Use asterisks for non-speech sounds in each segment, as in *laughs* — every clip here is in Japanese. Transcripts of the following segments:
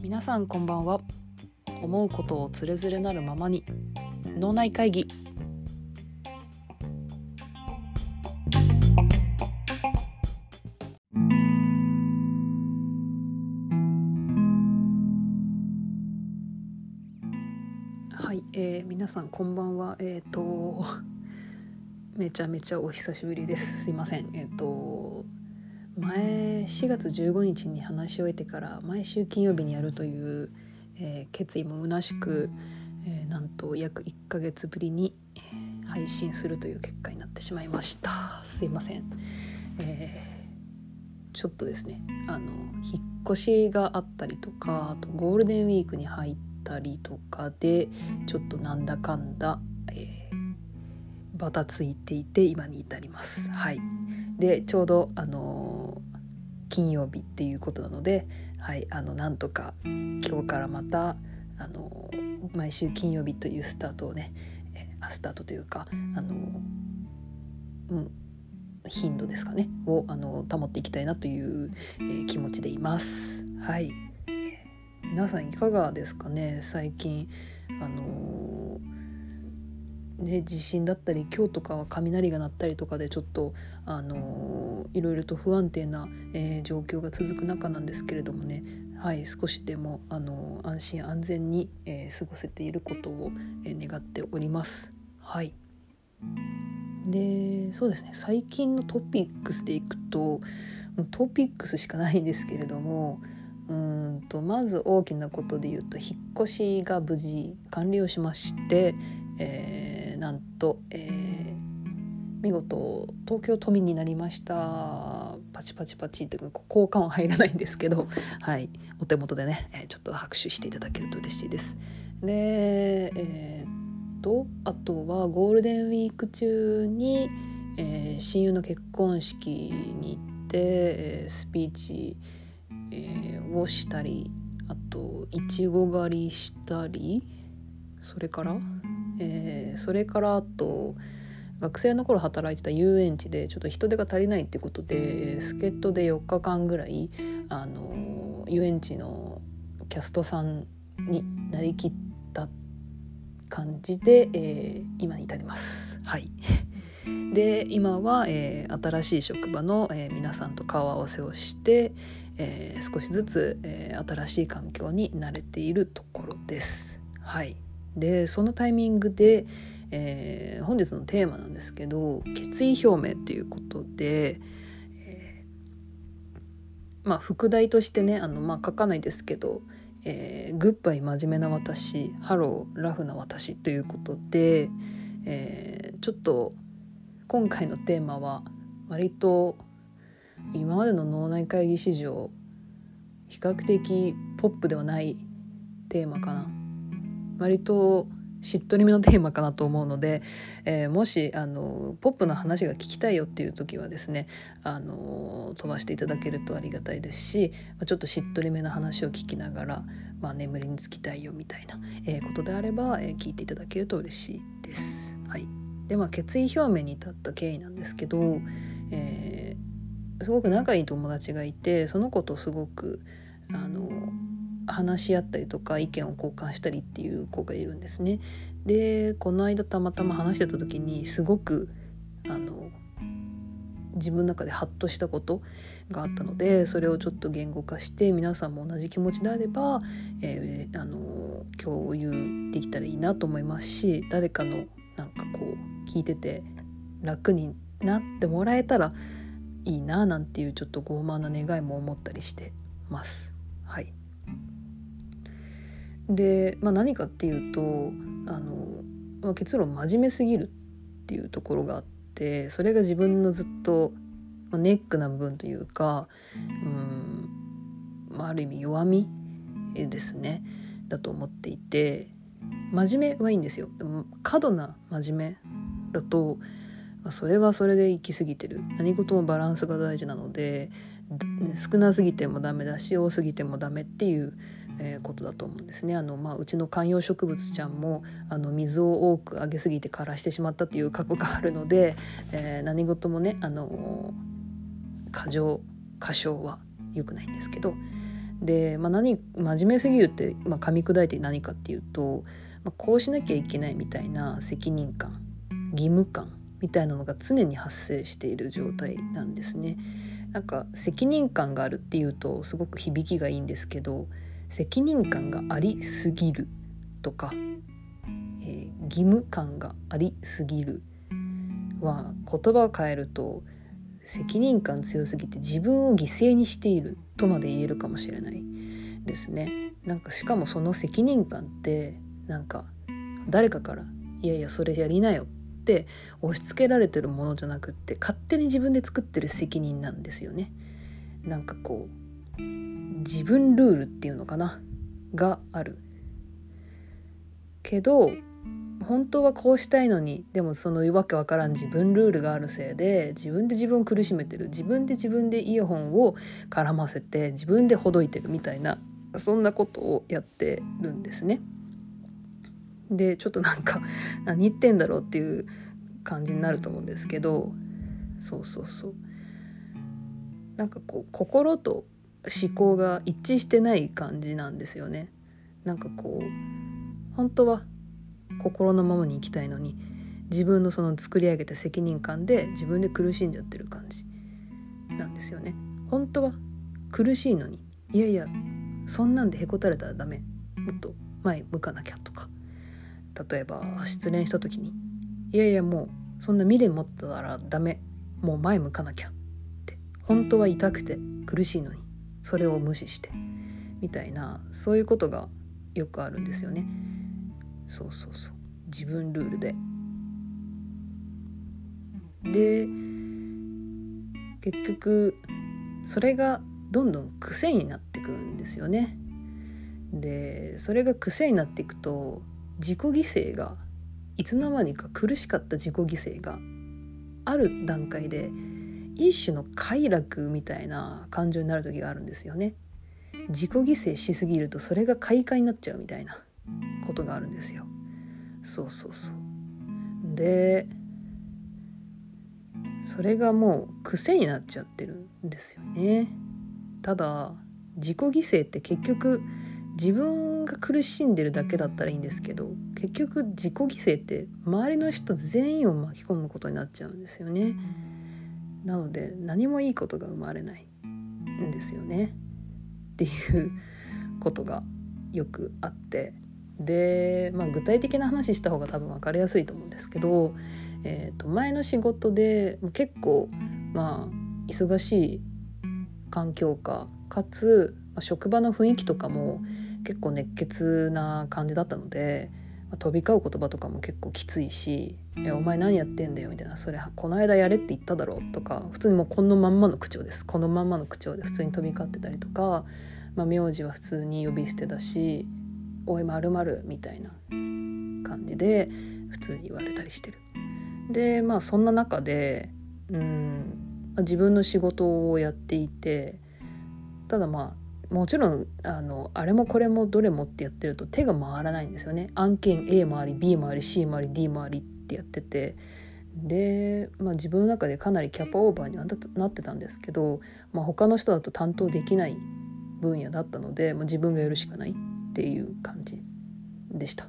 皆さんこんばんは。思うことをつれづれなるままに脳内会議。はい、えー、皆さんこんばんは。えっ、とめちゃめちゃお久しぶりです。すいません。えっ、と前4月15日に話し終えてから毎週金曜日にやるという、えー決意も虚しく、えーなんと約1ヶ月ぶりに配信するという結果になってしまいました。すいません、えーちょっとですね。あの引っ越しがあったりとかあとゴールデンウィークに入ったりとかでちょっとなんだかんだ、えーバタついていて今に至ります。はい。でちょうどあのー金曜日っていうことなのではいあのなんとか今日からまたあのー毎週金曜日というスタートをね、えスタートというかあのーうん頻度ですかねをあの保っていきたいなという、えー気持ちでいます。はい。えー皆さんいかがですかね最近あのーね、地震だったり今日とかは雷が鳴ったりとかでちょっと、あのーいろいろと不安定な、えー状況が続く中なんですけれどもね、はい、少しでも、あのー安心安全に、えー過ごせていることを、えー願っております。はいでそうですね最近のトピックスでいくとトピックスしかないんですけれどもうんとまず大きなことで言うと引っ越しが無事完了しまして、えーなんと、えー見事東京都民になりましたパチパチパチってこう効果音入らないんですけど、*laughs* はい、お手元でね、えーちょっと拍手していただけると嬉しいです。でえーっとあとはゴールデンウィーク中に、えー親友の結婚式に行って、えースピーチ、えーをしたりあといちご狩りしたりそれから、えーそれからあと学生の頃働いてた遊園地でちょっと人手が足りないってことで助っ人で4日間ぐらいあの遊園地のキャストさんになりきった感じで、えー今に至ります。はい *laughs* で今は、えー新しい職場の、えー皆さんと顔合わせをして、えー少しずつ、えー新しい環境に慣れているところです。はい、でそのタイミングで、えー本日のテーマなんですけど決意表明ということで、えーまあ副題としてねあの、まあ、書かないですけど「えグッバイ真面目な私ハローラフな私」ということで、えーちょっと今回のテーマは割と今までの脳内会議史上比較的ポップではないテーマかな。割としっとりめのテーマかなと思うので、えーもしあのポップな話が聞きたいよっていう時はですねあの飛ばしていただけるとありがたいですしまあちょっとしっとりめな話を聞きながら、まあ、眠りにつきたいよみたいな、えーことであれば、えー聞いていただけると嬉しいです。はい、でまあ決意表明に至った経緯なんですけど、えーすごく仲いい友達がいてその子とすごくあの話し合ったりとか意見を交換したりっていう子がいるんですね。でこの間たまたま話してた時にすごくあの自分の中でハッとしたことがあったのでそれをちょっと言語化して皆さんも同じ気持ちであれば、えーあの共有できたらいいなと思いますし誰かのなんかこう聞いてて楽になってもらえたらいいななんていうちょっと傲慢な願いも思ったりしてます。はい、で、まあ、何かっていうとあの、まあ、結論真面目すぎるっていうところがあってそれが自分のずっと、まあ、ネックな部分というかうん、まあ、ある意味弱みですねだと思っていて真面目はいいんですよ。でも過度な真面目だとまそれはそれで行き過ぎてる何事もバランスが大事なのでで少なすぎてもダメだし多すぎてもダメっていう、えーことだと思うんですね。あの、まあ、うちの観葉植物ちゃんもあの水を多くあげすぎて枯らしてしまったっていう過去があるので、えー何事もねあの過剰過小は良くないんですけど。で、まあ何、真面目すぎるって、まあ、噛み砕いて何かっていうと、まあ、こうしなきゃいけないみたいな責任感義務感みたいなのが常に発生している状態なんですね。なんか責任感があるっていうとすごく響きがいいんですけど責任感がありすぎるとか、えー、義務感がありすぎるは言葉を変えると責任感強すぎて自分を犠牲にしているとまで言えるかもしれないですね。なんかしかもその責任感ってなんか誰かから「いやいやそれやりなよ」って押し付けられてるものじゃなくって勝手に自分で作ってる責任なんですよね。なんかこう自分ルールっていうのかな？がある。けど本当はこうしたいのにでもそのわけわからん自分ルールがあるせいで自分で自分を苦しめてる自分で自分でイヤホンを絡ませて自分でほどいてるみたいなそんなことをやってるんですね。でちょっとなんか何言ってんだろうっていう感じになると思うんですけどそうそうそうなんかこう心と思考が一致してない感じなんですよね。なんかこう本当は心のままに生きたいのに自分のその作り上げた責任感で自分で苦しんじゃってる感じなんですよね。本当は苦しいのにいやいやそんなんでへこたれたらダメ。もっと前向かなきゃとか。例えば失恋した時にいやいやもうそんな未練持ったらダメ。もう前向かなきゃって。本当は痛くて苦しいのに。それを無視してみたいなそういうことがよくあるんですよね。そうそうそう自分ルールで。で結局それがどんどん癖になってくんですよね。でそれが癖になっていくと自己犠牲がいつの間にか苦しかった自己犠牲がある段階で一種の快楽みたいな感情になる時があるんですよね。自己犠牲しすぎるとそれが快感になっちゃうみたいなことがあるんですよ。そうそうそう。でそれがもう癖になっちゃってるんですよね。ただ自己犠牲って結局自分が苦しんでるだけだったらいいんですけど結局自己犠牲って周りの人全員を巻き込むことになっちゃうんですよね。なので何もいいことが生まれないんですよね。っていうことがよくあってで、まあ、具体的な話した方が多分分かりやすいと思うんですけど、えー、と前の仕事で結構まあ忙しい環境下かつ職場の雰囲気とかも結構熱血な感じだったので、飛び交う言葉とかも結構きついし「お前何やってんだよ」みたいな「それこの間やれって言っただろ」とか普通にもうこのまんまの口調ですこのまんまの口調で普通に飛び交ってたりとか、まあ、名字は普通に呼び捨てだし「おいまるみたいな感じで普通に言われたりしてる。でまあそんな中でうん自分の仕事をやっていてただまあもちろんあのあれもこれもどれもってやってると手が回らないんですよね案件 A もあり B もあり C もあり D もありってやっててで、まあ、自分の中でかなりキャパオーバーにはなってたんですけど、まあ、他の人だと担当できない分野だったので、まあ、自分がやるしかないっていう感じでした。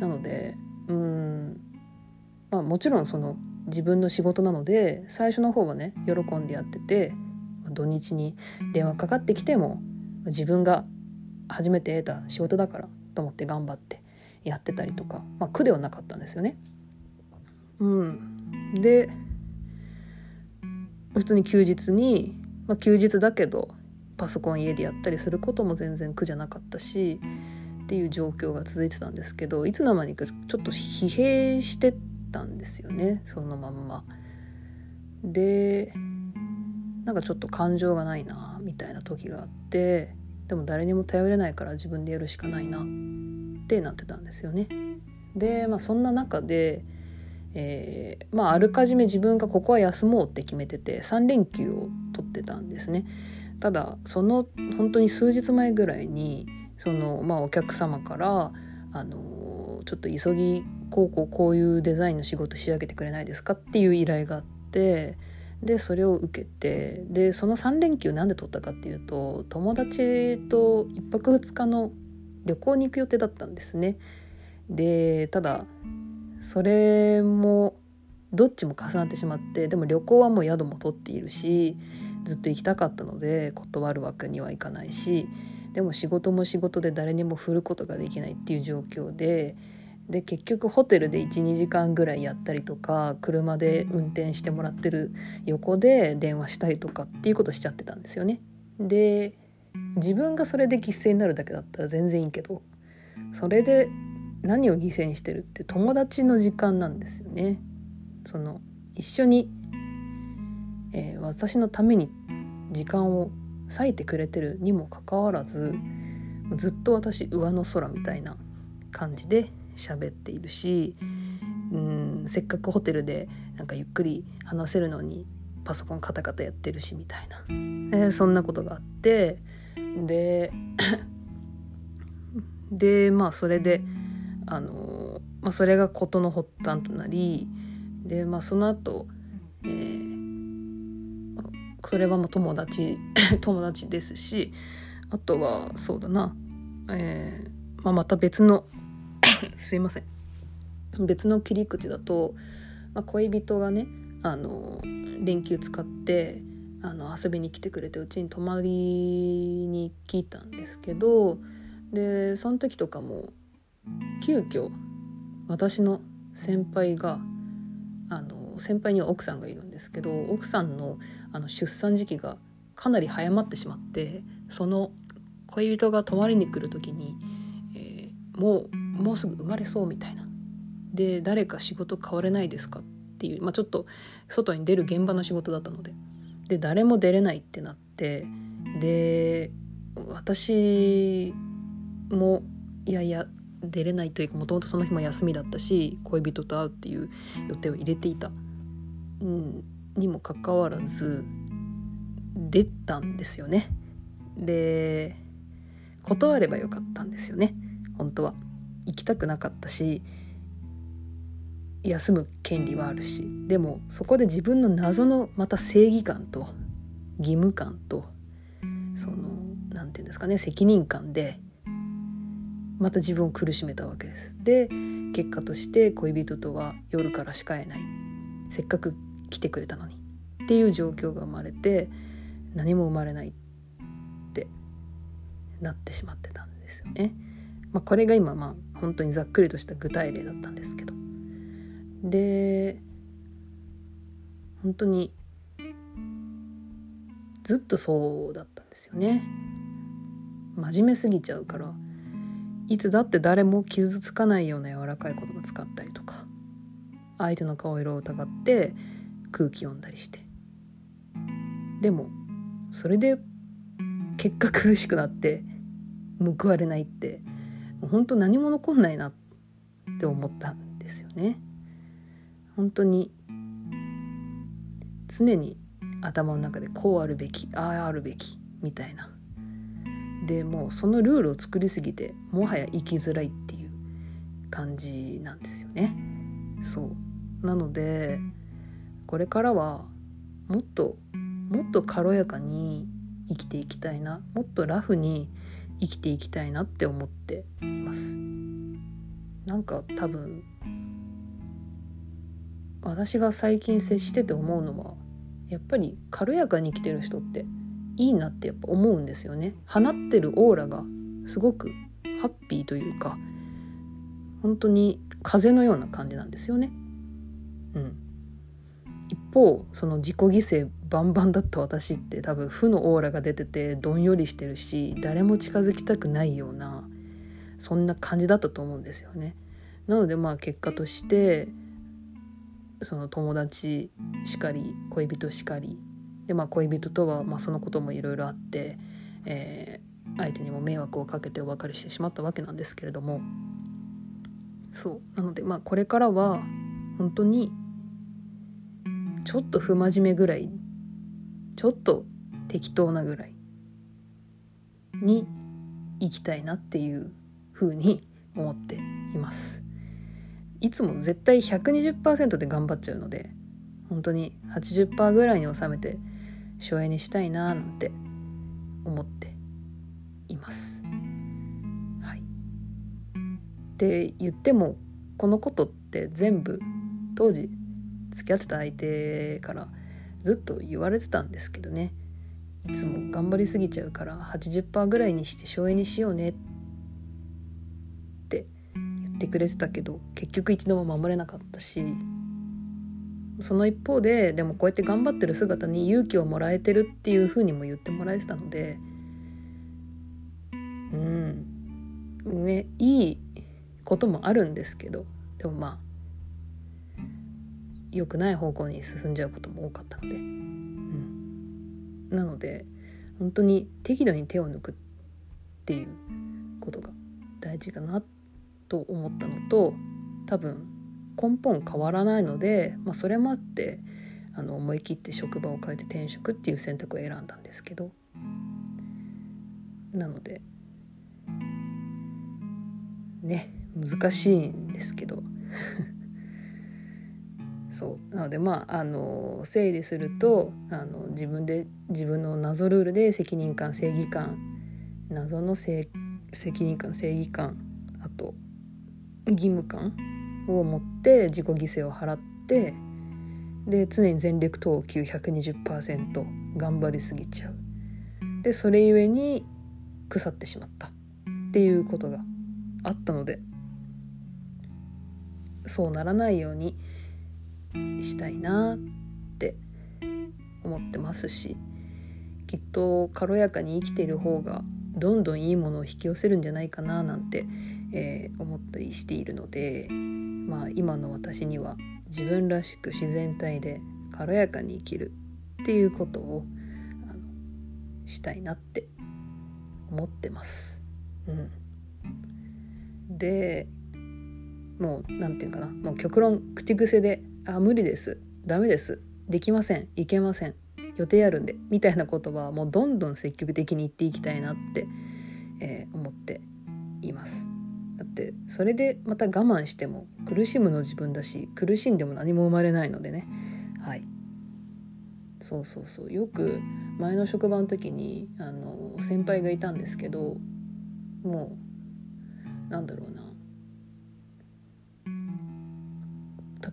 なのでうん、まあ、もちろんその自分の仕事なので最初の方はね喜んでやってて土日に電話かかってきても自分が初めて得た仕事だからと思って頑張ってやってたりとか、まあ、苦ではなかったんですよね。うん、で普通に休日に、まあ、休日だけどパソコン家でやったりすることも全然苦じゃなかったしっていう状況が続いてたんですけどいつの間にかちょっと疲弊してたんですよねそのまんま。でなんかちょっと感情がないなみたいな時があってでも誰にも頼れないから自分でやるしかないなってなってたんですよね。でまあそんな中で、えー、まああらかじめ自分がここは休もうって決めてて3連休を取ってたんですね。ただその本当に数日前ぐらいにその、まあ、お客様からあのちょっと急ぎこうこうこういうデザインの仕事仕上げてくれないですかっていう依頼があってでそれを受けてでその3連休なんで取ったかっていうと友達と1泊2日の旅行に行く予定だったんですね。でただそれもどっちも重なってしまってでも旅行はもう宿も取っているしずっと行きたかったので断るわけにはいかないしでも仕事も仕事で誰にも振ることができないっていう状況でで結局ホテルで12時間ぐらいやったりとか車で運転してもらってる横で電話したりとかっていうことしちゃってたんですよね。で自分がそれで犠牲になるだけだったら全然いいけどそれで何を犠牲にしてるって友達の時間なんですよね。その一緒に、えー、私のために時間を割いてくれてるにもかかわらずずっと私上の空みたいな感じで喋っているしうん。せっかくホテルでなんかゆっくり話せるのにパソコンカタカタやってるしみたいな、えー、そんなことがあってで *coughs* でまあそれであの、まあ、それが事の発端となりでまあその後、えー、それはもう友達 *coughs* 友達ですしあとはそうだな、えーまあ、また別の *laughs* すいません。別の切り口だと、まあ、恋人がねあの連休使ってあの遊びに来てくれてうちに泊まりに来たんですけどでその時とかも急遽私の先輩があの先輩には奥さんがいるんですけど奥さんのあの出産時期がかなり早まってしまってその恋人が泊まりに来る時に、えー、もうもうすぐ生まれそうみたいな。で誰か仕事変われないですかっていう、まあ、ちょっと外に出る現場の仕事だったのでで誰も出れないってなってで私もいやいや出れないというかもともとその日も休みだったし恋人と会うっていう予定を入れていた、うん、にもかかわらず出たんですよね。で断ればよかったんですよね本当は。行きたくなかったし休む権利はあるしでもそこで自分の謎のまた正義感と義務感とその何て言うんですかね責任感でまた自分を苦しめたわけです。で結果として恋人とは夜からしか会えないせっかく来てくれたのにっていう状況が生まれて何も生まれないってなってしまってたんですよね。まあ、これが今まあ本当にざっくりとした具体例だったんですけど。で本当にずっとそうだったんですよね。真面目すぎちゃうからいつだって誰も傷つかないような柔らかい言葉使ったりとか相手の顔色を疑って空気読んだりして。でもそれで結果苦しくなって報われないって本当何も残んないなって思ったんですよね。本当に常に頭の中でこうあるべきあああるべきみたいなでもうそのルールを作りすぎてもはや生きづらいっていう感じなんですよね。そうなのでこれからはもっともっと軽やかに生きていきたいなもっとラフに生きていきたいなって思っています。なんか多分私が最近接してて思うのはやっぱり軽やかに生きてる人っていいなってやっぱ思うんですよね。放ってるオーラがすごくハッピーというか本当に風のような感じなんですよね。うん。一方その自己犠牲バンバンだった私って多分負のオーラが出ててどんよりしてるし誰も近づきたくないようなそんな感じだったと思うんですよね。なのでまあ結果としてその友達しかり恋人しかりでまあ恋人とはまあそのこともいろいろあって、えー、相手にも迷惑をかけてお別れしてしまったわけなんですけれどもそうなのでまあこれからは本当にちょっと不真面目ぐらいちょっと適当なぐらいに行きたいなっていうふうに思っています。いつも絶対120%で頑張っちゃうので本当に80%ぐらいに収めて省エネしたいななんて思っています。はい、って言ってもこのことって全部当時付き合ってた相手からずっと言われてたんですけどね。いつも頑張りすぎちゃうから80%ぐらいにして省エネしようねって言ってくれてたけど結局一度も守れなかったしその一方ででもこうやって頑張ってる姿に勇気をもらえてるっていうふうにも言ってもらえてたのでうんねいいこともあるんですけどでもまあ良くない方向に進んじゃうことも多かったので、うん、なので本当に適度に手を抜くっていうことが大事かなと思ったのと多分根本変わらないので、まあ、それもあってあの思い切って職場を変えて転職っていう選択を選んだんですけど。なのでね難しいんですけど。そう。なのでまああの整理するとあの自分で自分の謎ルールで責任感正義感謎の責任感正義感あと義務感を持って自己犠牲を払ってで常に全力投球120%頑張りすぎちゃう。でそれゆえに腐ってしまった。っていうことがあったのでそうならないようにしたいなって思ってますしきっと軽やかに生きている方がどんどんいいものを引き寄せるんじゃないかななんて、えー、思ったりしているのでまあ今の私には自分らしく自然体で軽やかに生きるっていうことをしたいなって思ってます。うん、でもう何て言うかなもう極論口癖で「あ無理です。ダメです。できません。いけません。予定あるんで」みたいな言葉はもうどんどん積極的に言っていきたいなって、えー、思っています。だってそれでまた我慢しても苦しむの自分だし苦しんでも何も生まれないのでね。はい。そうそうそう。よく前の職場の時にあの先輩がいたんですけどもうなんだろうな。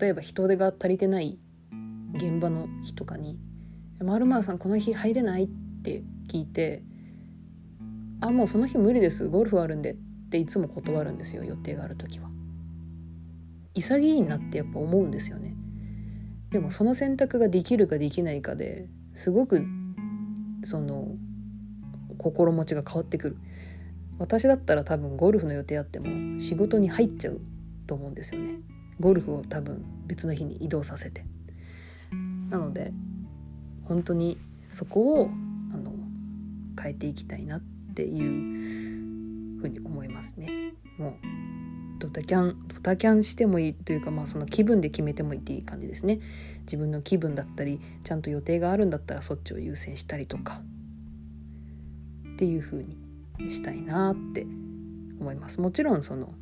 例えば人手が足りてない現場の日とかに「まるまるさんこの日入れない?」って聞いて「あもうその日無理ですゴルフあるんで」っていつも断るんですよ予定がある時は。潔いなってやっぱ思うんですよね。でもその選択ができるかできないかですごくその心持ちが変わってくる私だったら多分ゴルフの予定あっても仕事に入っちゃうと思うんですよねゴルフを多分別の日に移動させてなので本当にそこをあの変えていきたいなっていうふうに思いますね。もうドタキャンドタキャンしてもいいというかまあその気分で決めてもいいっていい感じですね。自分の気分だったりちゃんと予定があるんだったらそっちを優先したりとかっていうふうにしたいなって思います。もちろんその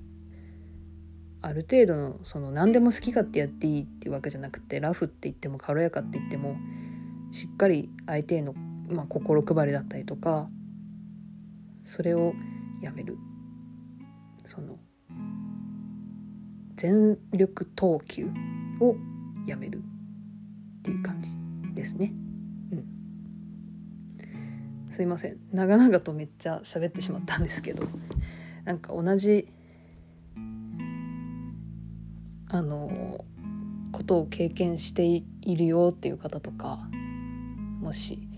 ある程度のその何でも好き勝手やっていいっていうわけじゃなくてラフって言っても軽やかって言ってもしっかり相手への、まあ、心配りだったりとかそれをやめる。その全力投球をやめるっていう感じですね。うん、すいません。長々とめっちゃ喋ってしまったんですけどなんか同じあのことを経験しているよっていう方とかもし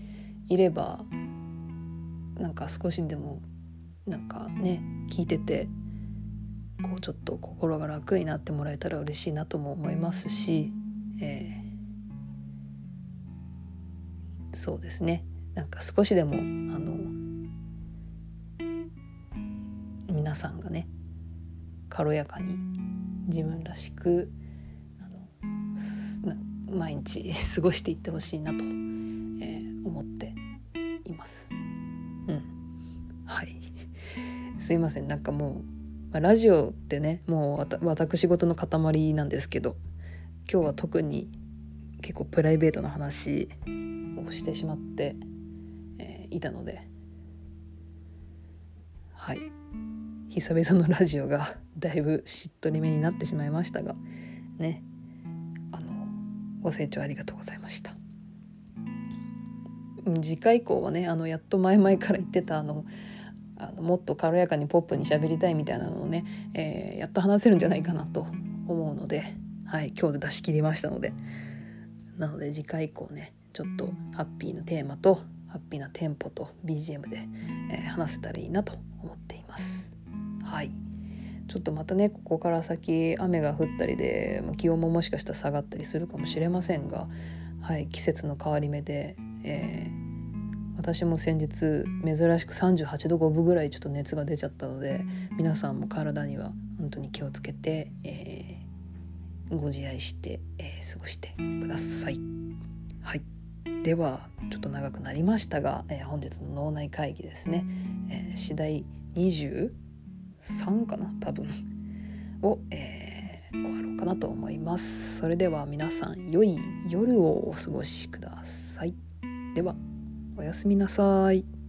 いればなんか少しでもなんかね聞いててこうちょっと心が楽になってもらえたら嬉しいなとも思いますし、えー、そうですね。なんか少しでもあの皆さんがね軽やかに自分らしくあの毎日過ごしていってほしいなと、えー、思っています。うん、はい。すいません。なんかもう、まあ、ラジオってねもう私事の塊なんですけど今日は特に結構プライベートな話をしてしまって、えー、いたのではい。久々のラジオが *laughs* だいぶしっとりめになってしまいましたがねあのご清聴ありがとうございました次回以降はねあのやっと前々から言ってたあのあのもっと軽やかにポップに喋りたいみたいなのをね、えー、やっと話せるんじゃないかなと思うので、はい、今日で出し切りましたのでなので次回以降ねちょっとハッピーなテーマとハッピーなテンポと BGM で、えー、話せたらいいなと思って。はい。ちょっとまたねここから先雨が降ったりで気温ももしかしたら下がったりするかもしれませんが、はい、季節の変わり目で、えー私も先日珍しく38度5分ぐらいちょっと熱が出ちゃったので皆さんも体には本当に気をつけて、えー、ご自愛して、えー、過ごしてください。はい、ではちょっと長くなりましたが、えー、本日の脳内会議ですね、えー、次第3かな多分を、えー、終わろうかなと思います。それでは皆さん良い夜をお過ごしください。ではおやすみなさい。